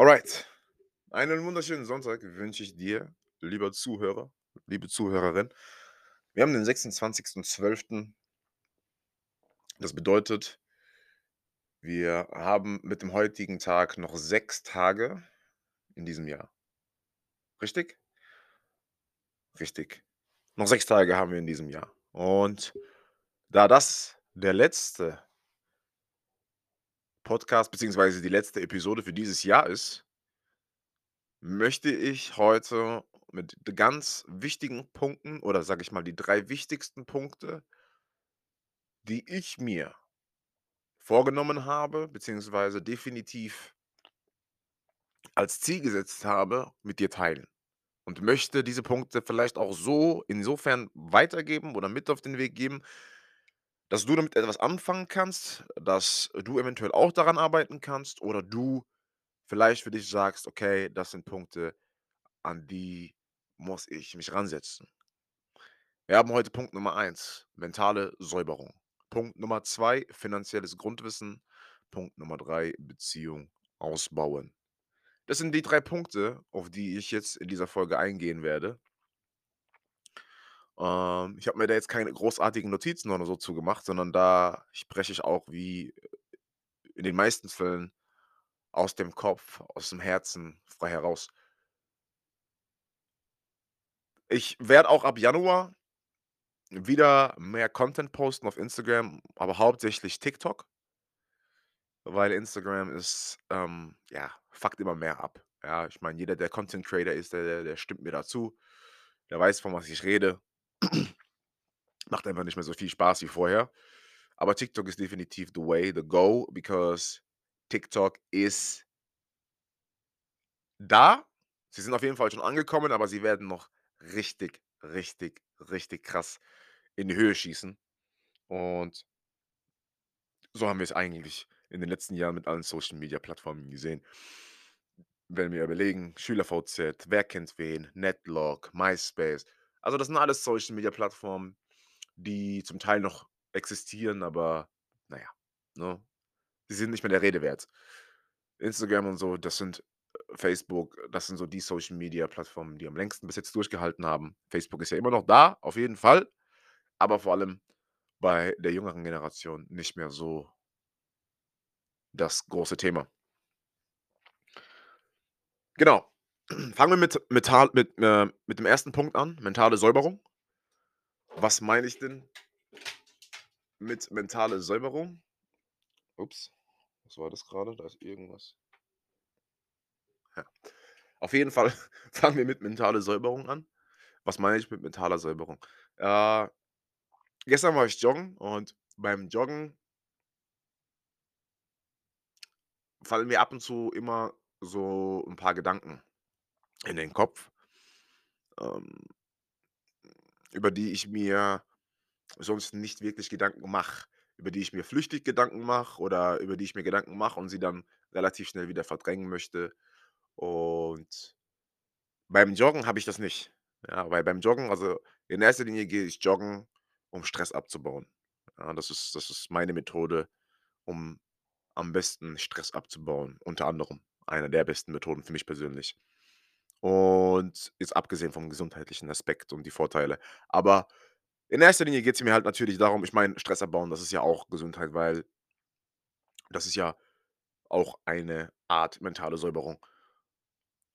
Alright. Einen wunderschönen Sonntag wünsche ich dir, lieber Zuhörer, liebe Zuhörerin. Wir haben den 26.12. Das bedeutet, wir haben mit dem heutigen Tag noch 6 Tage in diesem Jahr. Richtig? Richtig. Noch 6 Tage haben wir in diesem Jahr. Und da das der letzte Podcast beziehungsweise die letzte Episode für dieses Jahr ist möchte ich heute mit ganz wichtigen Punkten oder sage ich mal, die 3 wichtigsten Punkte die ich mir vorgenommen habe, beziehungsweise definitiv als Ziel gesetzt habe, mit dir teilen. Und möchte diese Punkte vielleicht auch so insofern weitergeben oder mit auf den Weg geben dass du damit etwas anfangen kannst, dass du eventuell auch daran arbeiten kannst oder du vielleicht für dich sagst: „Okay, das sind Punkte, an die muss ich mich ransetzen.“ Wir haben heute Punkt Nummer 1, mentale Säuberung. Punkt Nummer 2, finanzielles Grundwissen. Punkt Nummer 3, Beziehung ausbauen. Das sind die 3 Punkte, auf die ich jetzt in dieser Folge eingehen werde. Ähm, ich habe mir da jetzt keine großartigen Notizen oder so zu gemacht, sondern da spreche ich auch wie in den meisten Fällen aus dem Kopf, aus'm Herzen frei heraus. Ich werde auch ab Januar wieder mehr Content posten auf Instagram, aber hauptsächlich TikTok. Weil Instagram ist, ähm ja, fuckt immer mehr ab. Ja, ich meine, jeder, der Content Creator ist, der der der stimmt mir da zu. Der weiß, von was ich rede. Macht einfach nicht mehr so viel Spaß wie vorher. Aber TikTok ist definitiv the way, the go, because TikTok ist da. Sie sind auf jeden Fall schon angekommen, aber sie werden noch richtig, richtig, richtig krass in die Höhe schießen. Und so haben wir's eigentlich in den letzten Jahren mit allen Social-Media-Plattformen gesehen. Wenn wir überlegen, SchülerVZ, Wer kennt wen, Netlog, MySpace. Also, das sind alles Social-Media-Plattformen, die zum Teil noch existieren, aber na ja, ne? Die sind nicht mehr der Rede wert. Instagram und so, das sind äh, Facebook, das sind so die Social-Media-Plattformen, die am längsten bis jetzt durchgehalten haben. Facebook ist ja immer noch da, auf jeden Fall, aber vor allem bei der jüngeren Generation nicht mehr so das große Thema. Genau. Fangen wir mit metal mit, äh mit dem 1. Punkt an, mentale Säuberung. Was meine ich denn mit mentale Säuberung? Ups, was war das grade? Da ist irgendwas Ja. Auf jeden Fall fangen wir mit mentale Säuberung an. Was meine ich mit mentaler Säuberung? Äh, gestern war ich joggen und beim Joggen fallen mir ab und zu immer so 'n paar Gedanken in den Kopf ähm über die ich mir sonst nicht wirklich Gedanken mache, über die ich mir flüchtig Gedanken mache oder über die ich mir Gedanken mache und sie dann relativ schnell wieder verdrängen möchte. Und beim Joggen habe ich das nicht. Ja, weil beim Joggen also, in erster Linie gehe ich joggen, um Stress abzubauen. Ja, das ist das ist meine Methode, um am besten Stress abzubauen, unter anderem eine der besten Methoden für mich persönlich. Und jetzt abgesehen vom gesundheitlichen Aspekt und die Vorteile. Aber in erster Linie geht's mir halt natürlich darum ich meine, Stress abbauen, das ist ja auch Gesundheit, weil das ist ja auch eine Art mentale Säuberung.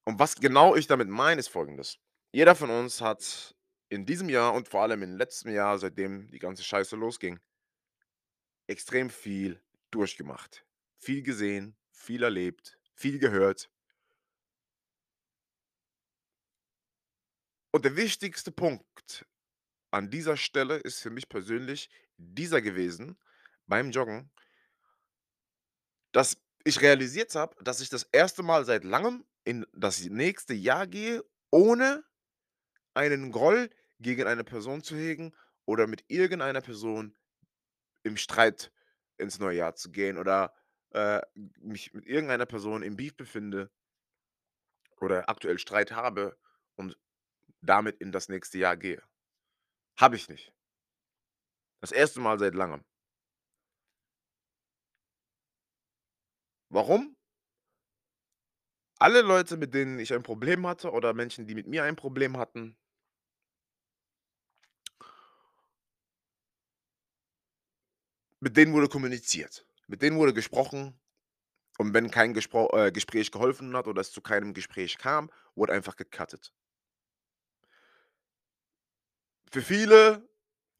Und was genau ich damit meine, ist Folgendes: Jeder von uns hat in diesem Jahr und vor allem im letzten Jahr, seitdem die ganze Scheiße losging extrem viel durchgemacht, viel gesehen, viel erlebt, viel gehört. Und der wichtigste Punkt an dieser Stelle ist für mich persönlich dieser gewesen beim Joggen dass ich realisiert habe, dass ich das erste Mal seit Langem in das nächste Jahr gehe, ohne einen Groll gegen eine Person zu hegen oder mit irgendeiner Person im Streit ins neue Jahr zu gehen oder, äh, mich mit irgendeiner Person im Beef befinde oder aktuell Streit habe und damit in das nächste Jahr gehe. Habe ich nicht. Das erste Mal seit Langem. Warum? Alle Leute, mit denen ich ein Problem hatte oder Menschen, die mit mir ein Problem hatten mit denen wurde kommuniziert. Mit denen wurde gesprochen und wenn kein Gespro äh, Gespräch geholfen hat oder es zu keinem Gespräch kam, wurde einfach gecuttet. Für viele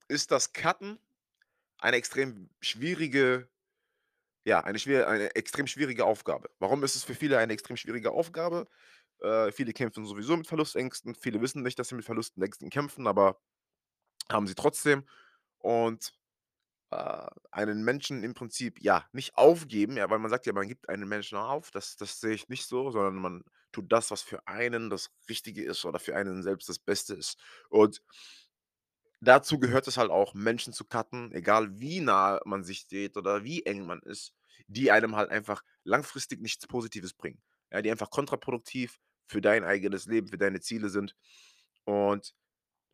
ist das Cutten eine extrem schwierige ja, eine schwier eine extrem schwierige Aufgabe. Warum ist es für viele eine extrem schwierige Aufgabe? Äh, viele kämpfen sowieso mit Verlustängsten. Viele wissen nicht, dass sie mit Verlusten Ängsten kämpfen, aber haben sie trotzdem. Und, äh, einen Menschen im Prinzip, ja, nicht aufgeben, ja, weil man sagt ja, man gibt einen Menschen auf. Das das sehe ich nicht so, sondern man tut das, was für einen das Richtige ist oder für einen selbst das Beste ist. Und dazu gehört es halt auch, Menschen zu cutten, egal wie nah man sich steht oder wie eng man ist, die einem halt einfach langfristig nichts Positives bringen. Ja, die einfach kontraproduktiv für dein eigenes Leben, für deine Ziele sind. Und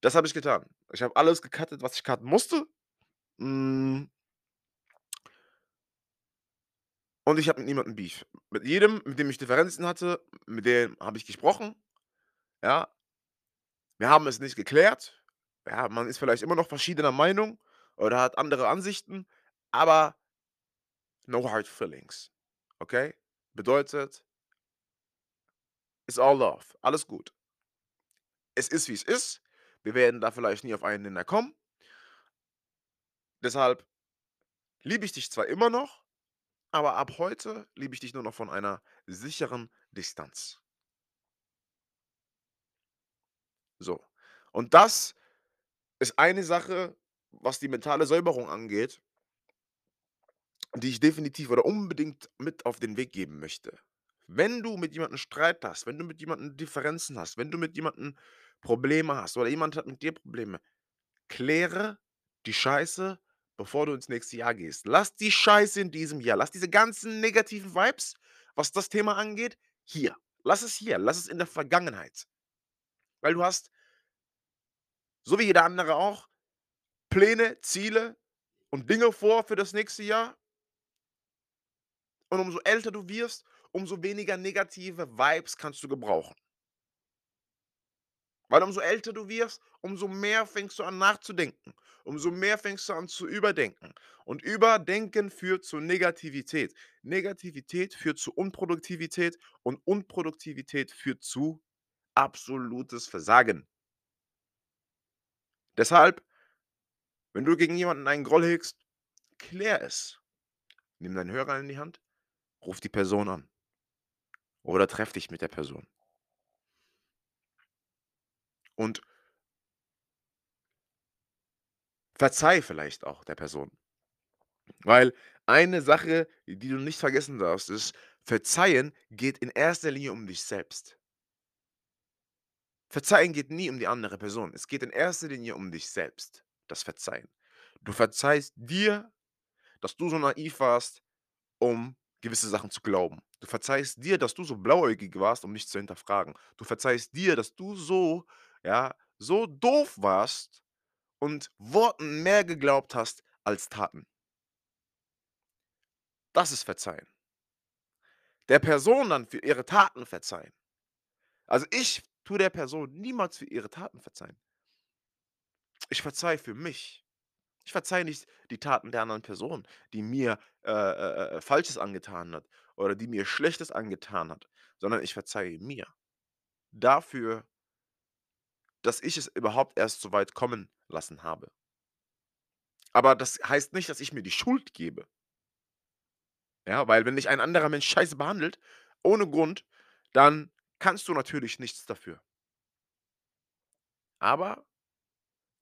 das habe ich getan. Ich habe alles gecuttet, was ich cutten musste. Hm und ich habe mit niemandem Beef. Mit jedem, mit dem ich Differenzen hatte, mit dem habe ich gesprochen, ja. Wir haben es nicht geklärt. Ja, man ist vielleicht immer noch verschiedener Meinung oder hat andere Ansichten, aber no hard feelings, okay? Bedeutet it's all love, alles gut. Es ist, wie es ist. Wir werden da vielleicht nie auf einen Nenner kommen. Deshalb liebe ich dich zwar immer noch, aber ab heute liebe ich dich nur noch von einer sicheren Distanz. So. Und das ist eine Sache, was die mentale Säuberung angeht die ich definitiv oder unbedingt mit auf den Weg geben möchte. Wenn du mit jemandem Streit hast, wenn du mit jemandem Differenzen hast, wenn du mit jemandem Probleme hast oder jemand hat mit dir Probleme, kläre die Scheiße, bevor du ins nächste Jahr gehst. Lass die Scheiße in diesem Jahr, lass diese ganzen negativen Vibes, was das Thema angeht, hier. Lass es hier, lass es in der Vergangenheit. Weil du hast so wie jeder andere auch, Pläne, Ziele und Dinge vor für das nächste Jahr. Und umso älter du wirst, umso weniger negative Vibes kannst du gebrauchen. Weil umso älter du wirst, umso mehr fängst du an nachzudenken. Umso mehr fängst du an zu überdenken. Und Überdenken führt zu Negativität. Negativität führt zu Unproduktivität und Unproduktivität führt zu absolutes Versagen. Deshalb wenn du gegen jemanden einen Groll hegst, klär es. Nimm deinen Hörer in die Hand, ruf die Person an. Oder treff dich mit der Person. Und verzeih vielleicht auch der Person. Weil eine Sache, die du nicht vergessen darfst, ist, Verzeihen geht in erster Linie um dich selbst. Verzeihen geht nie um die andere Person. Es geht in erster Linie um dich selbst, das Verzeihen. Du verzeihst dir, dass du so naiv warst, um gewisse Sachen zu glauben. Du verzeihst dir, dass du so blauäugig warst, um nicht zu hinterfragen. Du verzeihst dir, dass du so ja, so doof warst und Worten mehr geglaubt hast als Taten. Das ist Verzeihen. Der Person dann für ihre Taten verzeihen. Also, ich tue der Person niemals für ihre Taten verzeihen. Ich verzeihe für mich. Ich verzeihe nicht die Taten der anderen Person, die mir, äh, äh, äh, Falsches angetan hat oder die mir Schlechtes angetan hat, sondern ich verzeihe mir. Dafür dass ich es überhaupt erst so weit kommen lassen habe. Aber das heißt nicht, dass ich mir die Schuld gebe. Ja, weil wenn dich ein anderer Mensch scheiße behandelt, ohne Grund, dann kannst du natürlich nichts dafür. Aber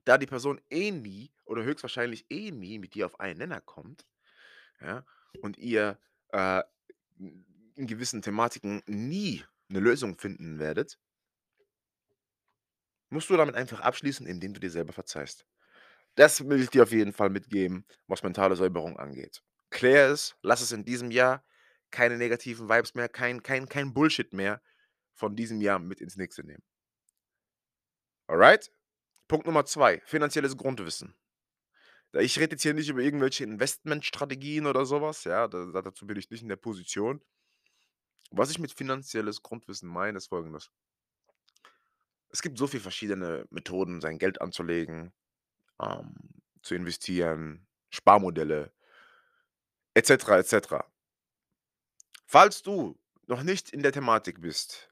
da die Person eh nie oder höchstwahrscheinlich eh nie mit dir auf einen Nenner kommt, ja, und ihr, äh, in gewissen Thematiken nie 'ne Lösung finden werdet musst du damit einfach abschließen, indem du dir selber verzeihst. Das will ich dir auf jeden Fall mitgeben, was mentale Säuberung angeht. Klär es, lass es in diesem Jahr keine negativen Vibes mehr, kein kein kein Bullshit mehr von diesem Jahr mit ins nächste nehmen. Alright? Punkt Nummer 2, finanzielles Grundwissen. Ich rede jetzt hier nicht über irgendwelche Investmentstrategien oder so was, ja, da dazu bin ich nicht in der Position. Was ich mit finanzielles Grundwissen meine, ist Folgendes. Es gibt so viel verschiedene Methoden, sein Geld anzulegen, ähm, zu investieren, Sparmodelle et cetera, et cetera. Falls du noch nicht in der Thematik bist,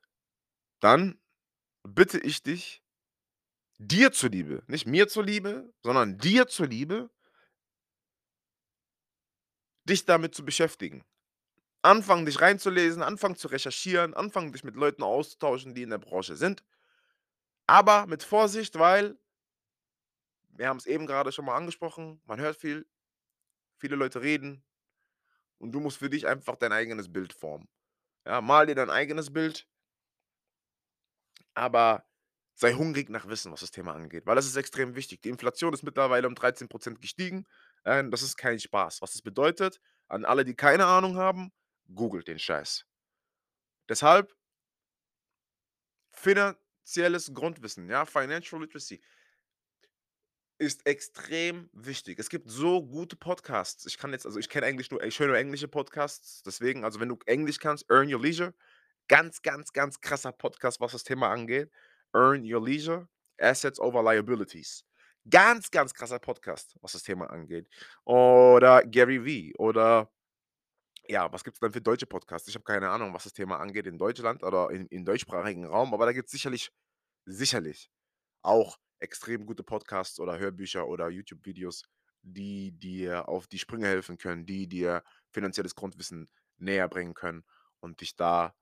dann bitte ich dich dir zuliebe, nicht mir zuliebe, sondern dir zuliebe dich damit zu beschäftigen. Anfangen, dich reinzulesen, anfangen zu recherchieren, anfangen, dich mit Leuten auszutauschen, die in der Branche sind. Aber mit Vorsicht, weil wir haben's eben grade schon mal angesprochen, man hört viel, viele Leute reden und du musst für dich einfach dein eigenes Bild formen. Ja, mal dir dein eigenes Bild aber sei hungrig nach Wissen, was das Thema angeht, weil das ist extrem wichtig. Die Inflation ist mittlerweile um 13 % gestiegen. Ähm, das ist kein Spaß. Was das bedeutet, an alle, die keine Ahnung haben, googelt den Scheiß. Deshalb finanzielles Grundwissen, ja, Financial Literacy ist extrem wichtig. Es gibt so gute Podcasts. Ich kann jetzt also, ich kenne eigentlich nur ich höre nur englische Podcasts, deswegen also, wenn du Englisch kannst, Earn Your Leisure. Ganz, ganz, ganz krasser Podcast, was das Thema angeht. Earn Your Leisure, Assets over Liabilities. Ganz, ganz krasser Podcast, was das Thema angeht. Oder Gary Vee oder ja, was gibt's denn für deutsche Podcasts? Ich habe keine Ahnung, was das Thema angeht in Deutschland oder in im deutschsprachigen Raum, aber da gibt's sicherlich sicherlich auch extrem gute Podcasts oder Hörbücher oder YouTube-Videos, die dir auf die Sprünge helfen können, die dir finanzielles Grundwissen näherbringen können und dich da,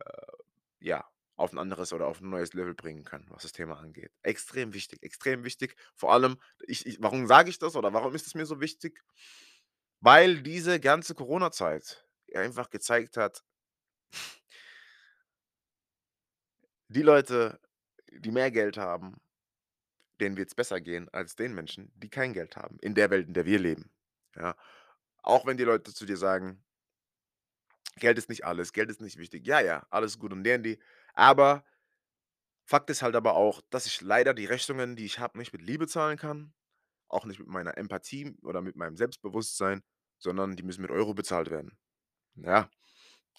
äh, ja, auf 'n anderes oder auf 'n neues Level bringen können, was das Thema angeht. Extrem wichtig, extrem wichtig. Vor allem, ich ich warum sage ich das oder warum ist es mir so wichtig? Weil diese ganze Corona-Zeit einfach gezeigt hat die Leute, die mehr Geld haben, denen wird's besser gehen als den Menschen, die kein Geld haben, in der Welt, in der wir leben, ja? Auch wenn die Leute zu dir sagen Geld ist nicht alles, Geld ist nicht wichtig. Ja, ja, alles gut und dandy, aber Fakt ist halt aber auch, dass ich leider die Rechnungen, die ich habe, nicht mit Liebe zahlen kann, auch nicht mit meiner Empathie oder mit meinem Selbstbewusstsein, sondern die müssen mit Euro bezahlt werden. Ja,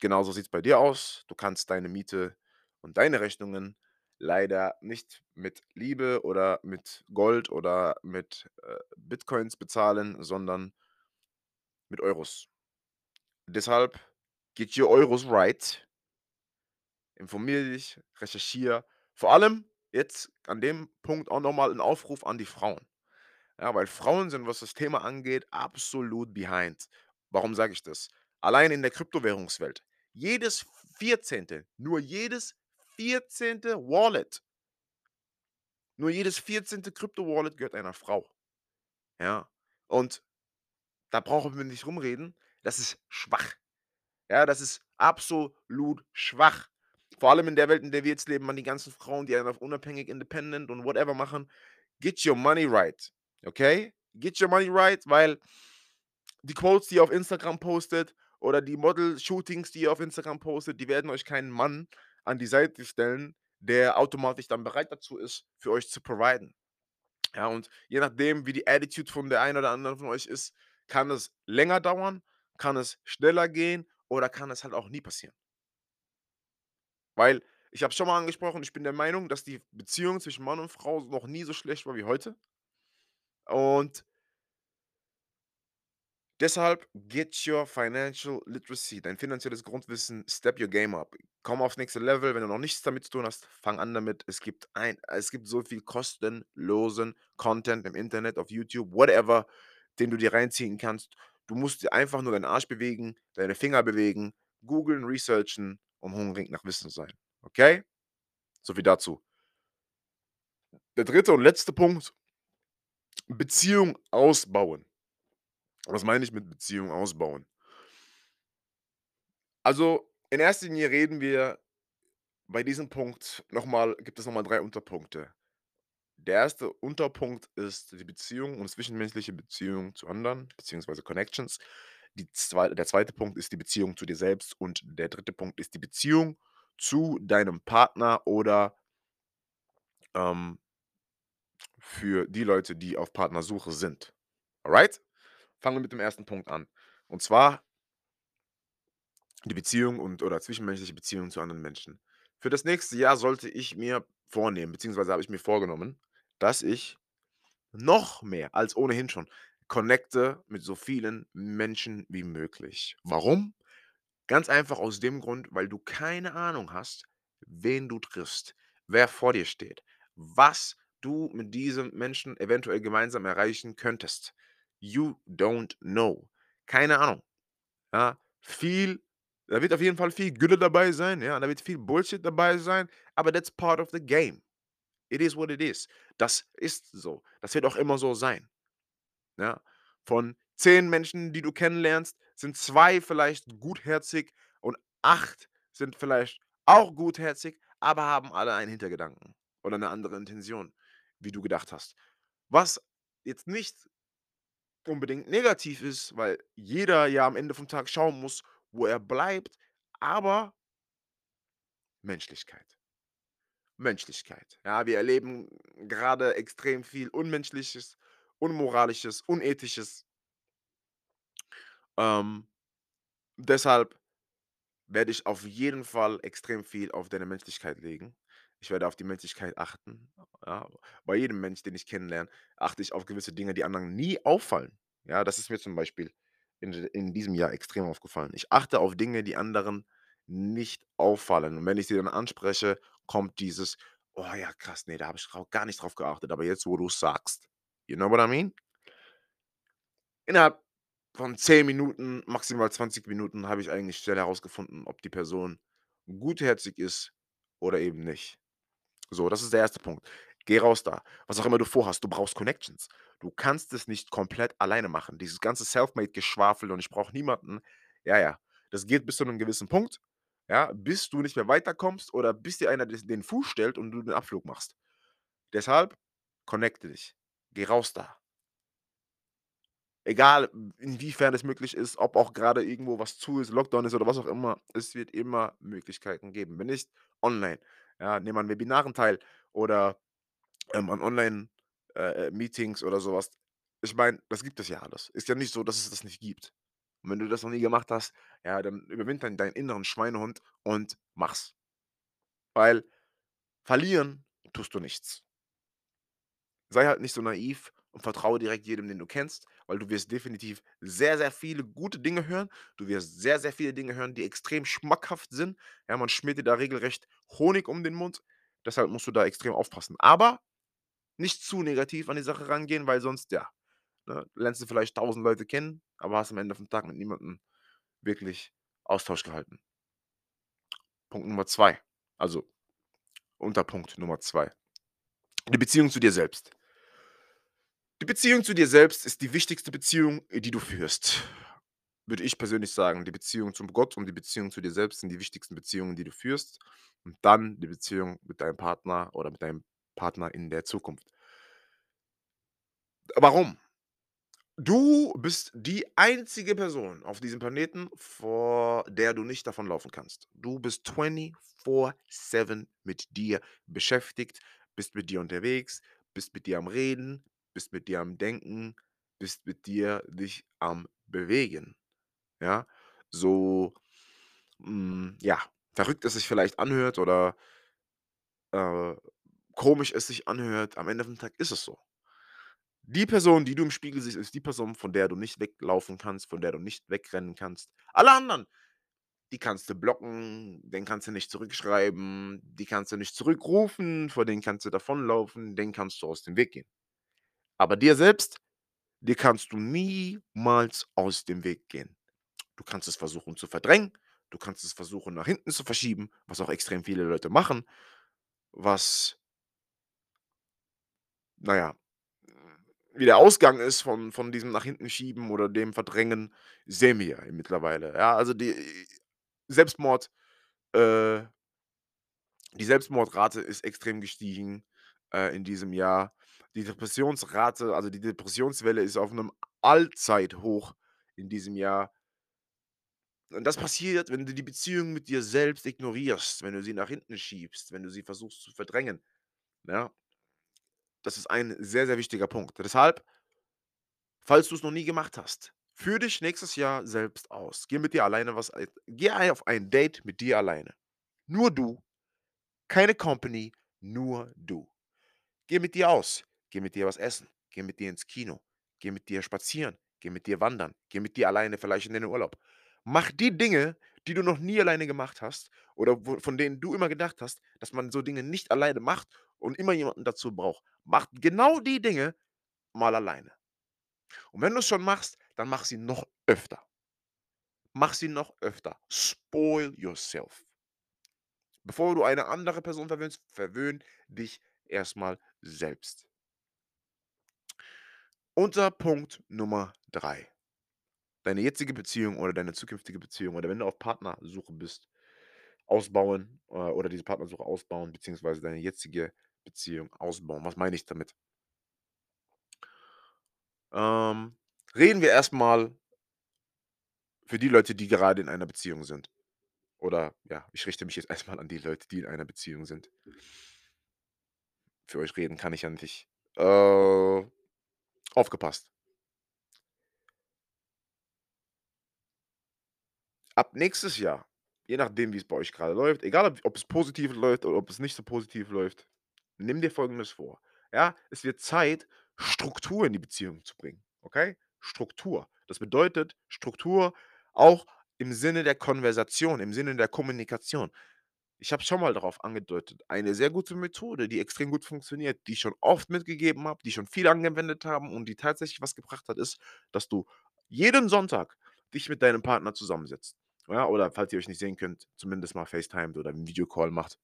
genauso sieht's bei dir aus. Du kannst deine Miete und deine Rechnungen leider nicht mit Liebe oder mit Gold oder mit, äh, Bitcoins bezahlen, sondern mit Euros. Deshalb get your Euros right. Informiere dich, recherchiere. Vor allem jetzt an dem Punkt auch noch mal 'n Aufruf an die Frauen. Ja, weil Frauen sind, was das Thema angeht, absolut behind. Warum sage ich das? Allein in der Kryptowährungswelt. Jedes 14., nur jedes 14. Wallet nur jedes 14. Krypto-Wallet gehört einer Frau. Ja, und da brauchen wir nicht rumreden. Das ist schwach. Ja, das ist absolut schwach. Vor allem in der Welt, in der wir jetzt leben, man, die ganzen Frauen, die einfach unabhängig, independent und whatever machen. Get your money right, okay? Get your money right, weil die Quotes, die ihr auf Instagram postet oder die Model-Shootings, die ihr auf Instagram postet, die werden euch keinen Mann an die Seite stellen, der automatisch dann bereit dazu ist, für euch zu providen. Ja, und je nachdem, wie die Attitude von der einen oder anderen von euch ist, kann es länger dauern, kann es schneller gehen oder kann es halt auch nie passieren. Weil ich habe schon mal angesprochen, ich bin der Meinung, dass die Beziehung zwischen Mann und Frau noch nie so schlecht war wie heute. Und deshalb get your financial literacy, dein finanzielles Grundwissen, step your game up. Komm aufs nächste Level. Wenn du noch nichts damit zu tun hast, fang an damit. Es gibt ein es gibt so viel kostenlosen Content im Internet, auf YouTube, whatever, den du dir reinziehen kannst. Du musst dir einfach nur deinen Arsch bewegen, deine Finger bewegen, googeln, researchen und hungrig nach Wissen sein, okay? So viel dazu. Der 3. und letzte Punkt Beziehung ausbauen. Was meine ich mit Beziehung ausbauen? Also, in erster Linie reden wir bei diesem Punkt noch mal gibt es noch mal 3 Unterpunkte. Der 1. Unterpunkt ist die Beziehung und zwischenmenschliche Beziehung zu anderen beziehungsweise Connections. Die zwei der 2. Punkt ist die Beziehung zu dir selbst und der 3. Punkt ist die Beziehung zu deinem Partner oder ähm für die Leute, die auf Partnersuche sind. Alright? Fangen wir mit dem 1. Punkt an. Und zwar Die Beziehung und oder zwischenmenschliche Beziehungen zu anderen Menschen. Für das nächste Jahr sollte ich mir vornehmen, beziehungsweise habe ich mir vorgenommen, dass ich noch mehr als ohnehin schon connecte mit so vielen Menschen wie möglich. Warum? Ganz einfach aus dem Grund, weil du keine Ahnung hast, wen du triffst, wer vor dir steht, was du mit diesem Menschen eventuell gemeinsam erreichen könntest. You don't know. Keine Ahnung. Ja, viel da wird auf jeden Fall viel Gülle dabei sein, ja, da wird viel Bullshit dabei sein, aber that's part of the game. It is what it is. Das ist so. Das wird auch immer so sein, ja? Von 10 Menschen, die du kennenlernst, sind 2 vielleicht gutherzig und 8 sind vielleicht auch gutherzig, aber haben alle einen Hintergedanken oder 'ne andere Intention, wie du gedacht hast. Was jetzt nicht unbedingt negativ ist, weil jeder ja am Ende vom Tag schauen muss, wo er bleibt, aber Menschlichkeit. Menschlichkeit. Ja, wir erleben grade extrem viel Unmenschliches, Unmoralisches, Unethisches. Ähm, deshalb werde ich auf jeden Fall extrem viel auf deine Menschlichkeit legen. Ich werde auf die Menschlichkeit achten, ja. Bei jedem Mensch, den ich kennenlerne, achte ich auf gewisse Dinge, die anderen nie auffallen. Ja, das ist mir zum Beispiel in in diesem Jahr extrem aufgefallen. Ich achte auf Dinge, die anderen nicht auffallen. Und wenn ich sie dann anspreche, kommt dieses: „Oh ja, krass, ne, da habe ich gar nicht drauf geachtet, aber jetzt, wo du's sagst.“ You know what I mean? Innerhalb von 10 Minuten, maximal 20 Minuten habe ich eigentlich schnell herausgefunden, ob die Person gutherzig ist oder eben nicht. So, das ist der 1. Punkt. Geh raus da. Was auch immer du vorhast, du brauchst Connections. Du kannst es nicht komplett alleine machen. Dieses ganze Self-Made-Geschwafel und ich brauche niemanden. Ja, ja, das geht bis zu 'nem gewissen Punkt, ja, bis du nicht mehr weiterkommst oder bis dir einer den Fuß stellt und du den Abflug machst. Deshalb connecte dich. Geh raus da. Egal, inwiefern es möglich ist, ob auch grade irgendwo was zu ist, Lockdown ist oder was auch immer, es wird immer Möglichkeiten geben. Wenn nicht online, ja, nimm an Webinaren teil oder, ähm, an Online äh, äh, oder so was. Ich meine, das gibt es ja alles. Ist ja nicht so, dass es das nicht gibt. Und wenn du das noch nie gemacht hast, ja, dann überwinde dein deinen inneren Schweinehund und mach's. Weil verlieren tust du nichts. Sei halt nicht so naiv und vertraue direkt jedem, den du kennst, weil du wirst definitiv sehr, sehr viele gute Dinge hören. Du wirst sehr, sehr viele Dinge hören, die extrem schmackhaft sind. Ja, man schmiert dir da regelrecht Honig um den Mund. Deshalb musst du da extrem aufpassen. Aber nicht zu negativ an die Sache rangehen, weil sonst, ja, ne, lernst du vielleicht 1.000 Leute kennen, aber hast am Ende vom Tag mit niemandem wirklich Austausch gehalten. Punkt Nummer 2, also Unterpunkt Nummer 2. Die Beziehung zu dir selbst. Die Beziehung zu dir selbst ist die wichtigste Beziehung, die du führst. Würde ich persönlich sagen. Die Beziehung zum Gott und die Beziehung zu dir selbst sind die wichtigsten Beziehungen, die du führst. Und dann die Beziehung mit deinem Partner oder mit deinem Partner in der Zukunft. Warum? Du bist die einzige Person auf diesem Planeten, vor der du nicht davonlaufen kannst. Du bist 24/7 mit dir beschäftigt, bist mit dir unterwegs, bist mit dir am Reden, bist mit dir am Denken, bist mit dir dich am Bewegen, ja? So, hm, ja, verrückt es sich vielleicht anhört oder äh, komisch es sich anhört, am Ende vom Tag ist es so. Die Person, die du im Spiegel siehst, ist die Person, von der du nicht weglaufen kannst, von der du nicht wegrennen kannst. Alle anderen, die kannst du blocken, denen kannst du nicht zurückschreiben, die kannst du nicht zurückrufen, vor denen kannst du davonlaufen, denen kannst du aus dem Weg gehen. Aber dir selbst, dir kannst du niemals aus dem Weg gehen. Du kannst es versuchen zu verdrängen, du kannst es versuchen, nach hinten zu verschieben, was auch extrem viele Leute machen, was na ja, wie der Ausgang ist von von diesem nach hinten schieben oder dem Verdrängen, sehen wir ja mittlerweile. Ja, also die Selbstmord äh die Selbstmordrate ist extrem gestiegen, äh, in diesem Jahr. Die Depressionsrate also die Depressionswelle ist auf 'nem Allzeithoch in diesem Jahr. Und das passiert, wenn du die Beziehung mit dir selbst ignorierst, wenn du sie nach hinten schiebst, wenn du sie versuchst zu verdrängen, ja? Das ist ein sehr, sehr wichtiger Punkt. Deshalb falls du's noch nie gemacht hast, Führ dich nächstes Jahr selbst aus. Geh mit dir alleine was geh auf ein Date mit dir alleine. Nur du, keine Company, nur du. Geh mit dir aus. Geh mit dir was essen. Geh mit dir ins Kino. Geh mit dir spazieren. Geh mit dir wandern. Geh mit dir alleine vielleicht in den Urlaub. Mach die Dinge, die du noch nie alleine gemacht hast oder von denen du immer gedacht hast, dass man so Dinge nicht alleine macht und immer jemanden dazu braucht. Mach genau die Dinge mal alleine. Und wenn du's schon machst, dann mach sie noch öfter. Mach sie noch öfter. Spoil yourself. Bevor du eine andere Person verwöhnst, verwöhn dich erst mal selbst. Unterpunkt Nummer 3. Deine jetzige Beziehung oder deine zukünftige Beziehung oder wenn du auf Partnersuche bist, ausbauen, äh, oder diese Partnersuche ausbauen, beziehungsweise deine jetzige Beziehung ausbauen. Was meine ich damit? Ähm, reden wir erst mal für die Leute, die gerade in einer Beziehung sind. Oder ja, ich richte mich jetzt erst mal an die Leute, die in einer Beziehung sind. Für euch reden kann ich ja nicht. Äh, aufgepasst. Ab nächstes Jahr, je nachdem, wie's bei euch grade läuft, egal ob es positiv läuft oder ob es nicht so positiv läuft, nimm dir Folgendes vor, ja? Es wird Zeit, Struktur in die Beziehung zu bringen, okay? Struktur. Das bedeutet Struktur auch im Sinne der Konversation, im Sinne der Kommunikation. Ich habe schon mal darauf angedeutet, eine sehr gute Methode, die extrem gut funktioniert, die ich schon oft mitgegeben habe, die schon viele angewendet haben und die tatsächlich was gebracht hat, ist, dass du jeden Sonntag dich mit deinem Partner zusammensetzt, ja? Oder falls ihr euch nicht sehen könnt, zumindest mal FaceTimet oder 'n Videocall macht.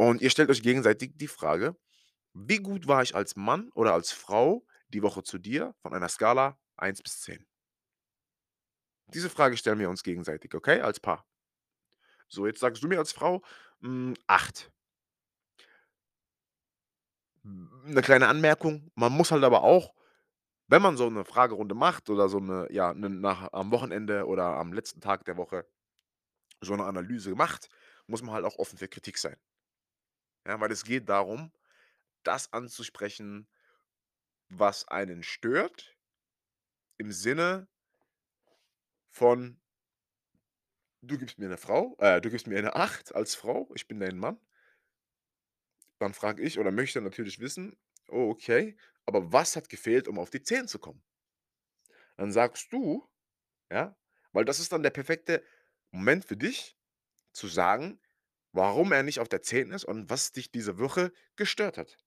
Und ihr stellt euch gegenseitig die Frage: „Wie gut war ich als Mann oder als Frau die Woche zu dir von einer Skala 1 bis 10?“ Diese Frage stellen wir uns gegenseitig, okay, als Paar. So, jetzt sagst du mir als Frau, hm, 8. 'Ne kleine Anmerkung, man muss halt aber auch, wenn man so 'ne Fragerunde macht oder so 'ne ja, 'ne nach am Wochenende oder am letzten Tag der Woche so 'ne Analyse macht, muss man halt auch offen für Kritik sein. Ja, weil es geht darum, das anzusprechen, was einen stört im Sinne von du gibst mir 'ne Frau äh, du gibst mir 'ne 8 als Frau, ich bin dein Mann. Dann frage ich oder möchte natürlich wissen: „Oh, okay, aber was hat gefehlt, um auf die 10 zu kommen?“ Dann sagst du, ja weil das ist dann der perfekte Moment für dich zu sagen, warum er nicht auf der 10 ist und was dich diese Woche gestört hat.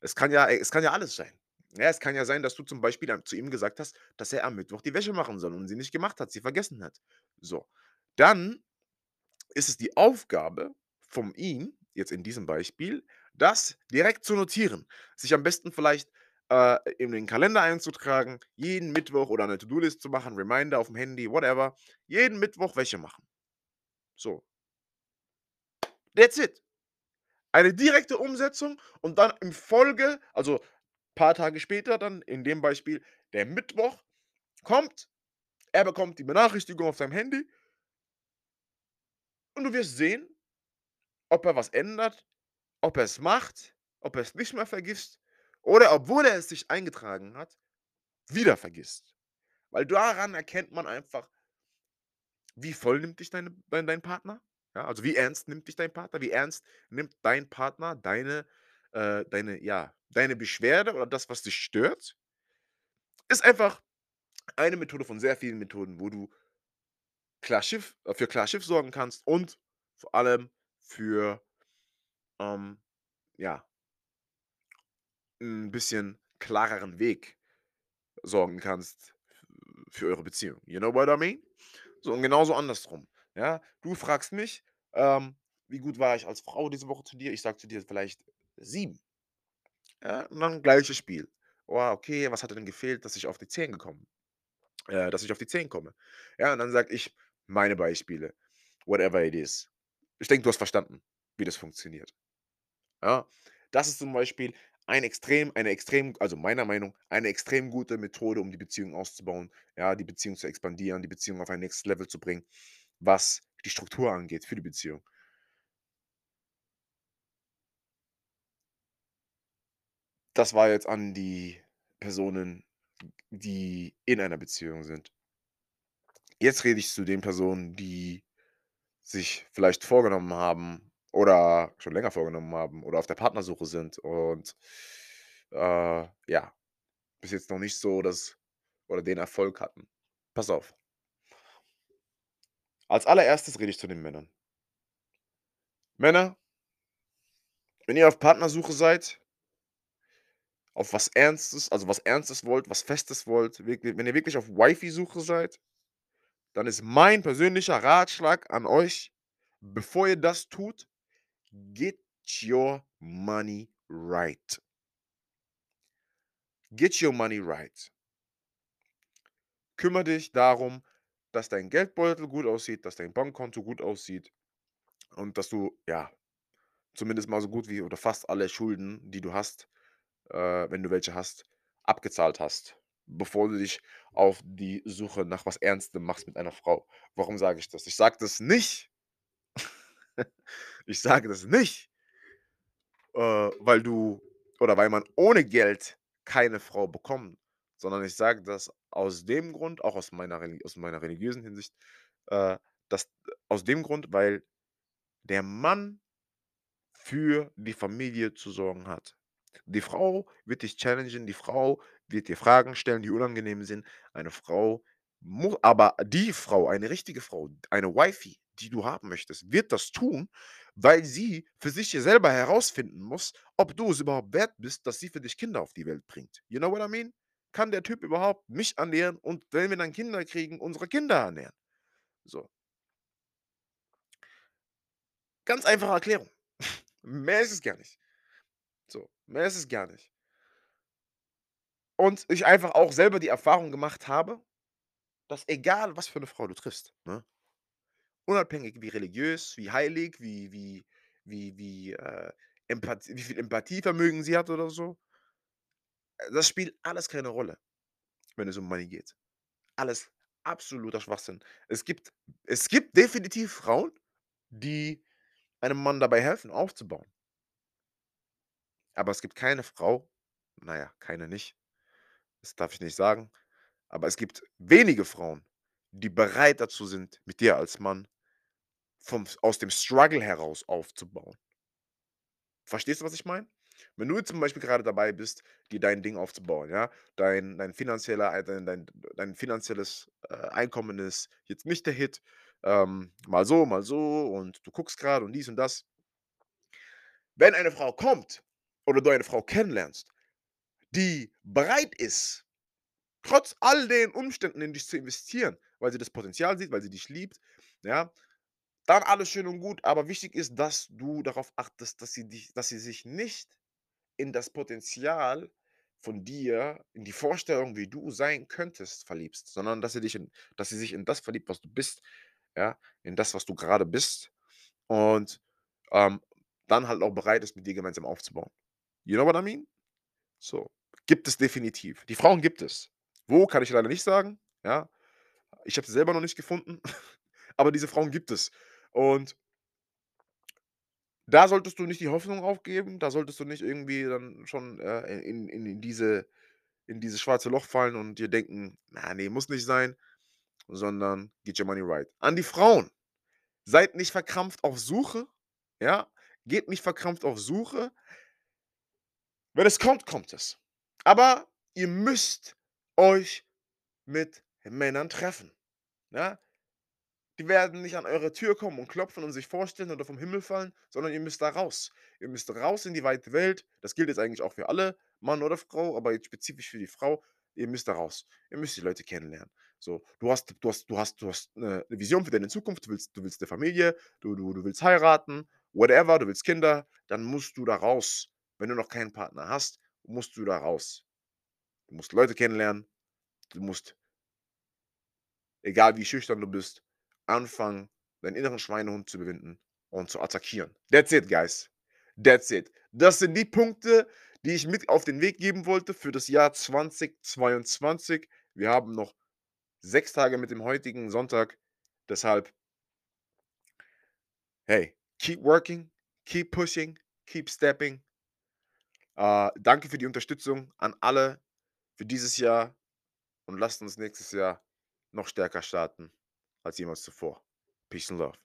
Es kann ja es kann ja alles sein. Ja, es kann ja sein, dass du zum Beispiel zu ihm gesagt hast, dass er am Mittwoch die Wäsche machen soll und sie nicht gemacht hat, sie vergessen hat. So, dann ist es die Aufgabe von ihm, jetzt in diesem Beispiel, das direkt zu notieren, sich am besten vielleicht, äh, in den Kalender einzutragen, jeden Mittwoch oder 'ne To-do-List zu machen, Reminder auf'm Handy, whatever, jeden Mittwoch Wäsche machen. So. That's it. Eine direkte Umsetzung und dann in Folge also, paar Tage später dann in dem Beispiel, der Mittwoch kommt, er bekommt die Benachrichtigung auf seinem Handy und du wirst sehen, ob er was ändert, ob er's macht, ob er's nicht mehr vergisst oder obwohl er es sich eingetragen hat, wieder vergisst. Weil daran erkennt man einfach wie voll nimmt dich deine dein dein Partner? Ja, also, wie ernst nimmt dich dein Partner? Wie ernst nimmt dein Partner deine äh, deine ja, deine Beschwerde oder das, was dich stört? Ist einfach eine Methode von sehr vielen Methoden, wo du klar Schiff äh, für klar Schiff sorgen kannst und vor allem für ähm, ja 'n bisschen klareren Weg sorgen kannst für eure Beziehung. You know what I mean? So und genauso andersrum, ja? Du fragst mich, ähm: „Wie gut war ich als Frau diese Woche zu dir?“ Ich sage zu dir vielleicht 7. Ja, und dann gleiches Spiel. Oh, okay, was hat denn gefehlt, dass ich auf die 10 gekommen äh, dass ich auf die 10 komme? Ja, und dann sage ich meine Beispiele, whatever it is. Ich denke, du hast verstanden, wie das funktioniert. Ja, das ist zum Beispiel ein extrem eine extrem also, meiner Meinung eine extrem gute Methode, um die Beziehung auszubauen, ja, die Beziehung zu expandieren, die Beziehung auf ein nächstes Level zu bringen, was die Struktur angeht für die Beziehung. Das war jetzt an die Personen die in einer Beziehung sind. Jetzt rede ich zu den Personen, die sich vielleicht vorgenommen haben oder schon länger vorgenommen haben oder auf der Partnersuche sind und, äh, ja, bis jetzt noch nicht so das oder den Erfolg hatten. Pass auf. Als Allererstes rede ich zu den Männern. Männer wenn ihr auf Partnersuche seid auf was Ernstes also, was Ernstes wollt, was Festes wollt, wenn ihr wirklich auf Wifey-Suche seid, dann ist mein persönlicher Ratschlag an euch, bevor ihr das tut, get your money right. Get your money right. Kümmere dich darum, dass dein Geldbeutel gut aussieht, dass dein Bankkonto gut aussieht und dass du, ja, zumindest mal so gut wie oder fast alle Schulden, die du hast, äh, wenn du welche hast, abgezahlt hast, bevor du dich auf die Suche nach was Ernstem machst mit einer Frau. Warum sage ich das? Ich sage das nicht ich sage das nicht äh, weil du oder weil man ohne Geld keine Frau bekommt, sondern ich sage das aus dem Grund, auch aus meiner aus meiner religiösen Hinsicht, äh, dass aus dem Grund, weil der Mann für die Familie zu sorgen hat. Die Frau wird dich challengen, die Frau wird dir Fragen stellen, die unangenehm sind. Eine Frau mu aber die Frau, eine richtige Frau, eine Wifey, die du haben möchtest, wird das tun, weil sie für sich selber herausfinden muss, ob du es überhaupt wert bist, dass sie für dich Kinder auf die Welt bringt. You know what I mean? Kann der Typ überhaupt mich ernähren und wenn wir dann Kinder kriegen, unsere Kinder ernähren? So. Ganz einfache Erklärung. Mehr ist es gar nicht. So, mehr ist es gar nicht. Und ich einfach auch selber die Erfahrung gemacht habe, dass egal, was für 'ne Frau du triffst, ne? Unabhängig wie religiös, wie heilig, wie wie wie wie, äh, Empath wie viel Empathievermögen sie hat oder so das spielt alles keine Rolle, wenn es um Money geht. Alles absoluter Schwachsinn. Es gibt es gibt definitiv Frauen, die einem Mann dabei helfen, aufzubauen. Aber es gibt keine Frau na ja, keine nicht, das darf ich nicht sagen, aber es gibt wenige Frauen, die bereit dazu sind, mit dir als Mann vom aus dem Struggle heraus aufzubauen. Verstehst du, was ich meine? Wenn du jetzt zum Beispiel grade dabei bist, dir dein Ding aufzubauen, ja, dein dein finanzieller ei dein dein dein finanzielles, äh, Einkommen ist jetzt nicht der Hit, ähm, mal so, mal so und du guckst grad und dies und das. Wenn eine Frau kommt oder du eine Frau kennenlernst, die bereit ist, trotz all den Umständen in dich zu investieren, weil sie das Potenzial sieht, weil sie dich liebt, ja, dann alles schön und gut, aber wichtig ist, dass du darauf achtest, dass sie dich dass sie sich nicht in das Potenzial von dir, in die Vorstellung, wie du sein könntest, verliebst, sondern dass sie dich in dass sie sich in das verliebt, was du bist, ja, in das, was du grade bist und, ähm, dann halt auch bereit ist, mit dir gemeinsam aufzubauen. You know what I mean? So, gibt es definitiv. Die Frauen gibt es. Wo, kann ich leider nicht sagen, ja? Ich habe sie selber noch nicht gefunden, aber diese Frauen gibt es. Und da solltest du nicht die Hoffnung aufgeben, da solltest du nicht irgendwie dann schon, äh, in in in diese in dieses schwarze Loch fallen und dir denken: „Na, ne, muss nicht sein“, sondern get your money right. An die Frauen: Seid nicht verkrampft auf Suche, ja? Geht nicht verkrampft auf Suche. Wenn es kommt, kommt es. Aber ihr müsst euch mit Männern treffen, ja? Die werden nicht an eure Tür kommen und klopfen und sich vorstellen oder vom Himmel fallen, sondern ihr müsst da raus. Ihr müsst raus in die weite Welt. Das gilt jetzt eigentlich auch für alle, Mann oder Frau, aber jetzt spezifisch für die Frau. Ihr müsst da raus. Ihr müsst die Leute kennenlernen. So, du hast du hast du hast du hast 'ne 'ne Vision für deine Zukunft. Du willst du willst 'ne Familie, du du du willst heiraten, whatever, du willst Kinder, dann musst du da raus. Wenn du noch keinen Partner hast, musst du da raus. Du musst Leute kennenlernen. Du musst egal wie schüchtern du bist, anfangen, deinen inneren Schweinehund zu überwinden und zu attackieren. That's it, guys. That's it. Das sind die Punkte, die ich mit auf den Weg geben wollte für das Jahr 2022. Wir haben noch 6 Tage mit dem heutigen Sonntag, deshalb hey, keep working, keep pushing, keep stepping. Äh, danke für die Unterstützung an alle für dieses Jahr. und lasst uns nächstes Jahr noch stärker starten als jemals zuvor. Peace and Love.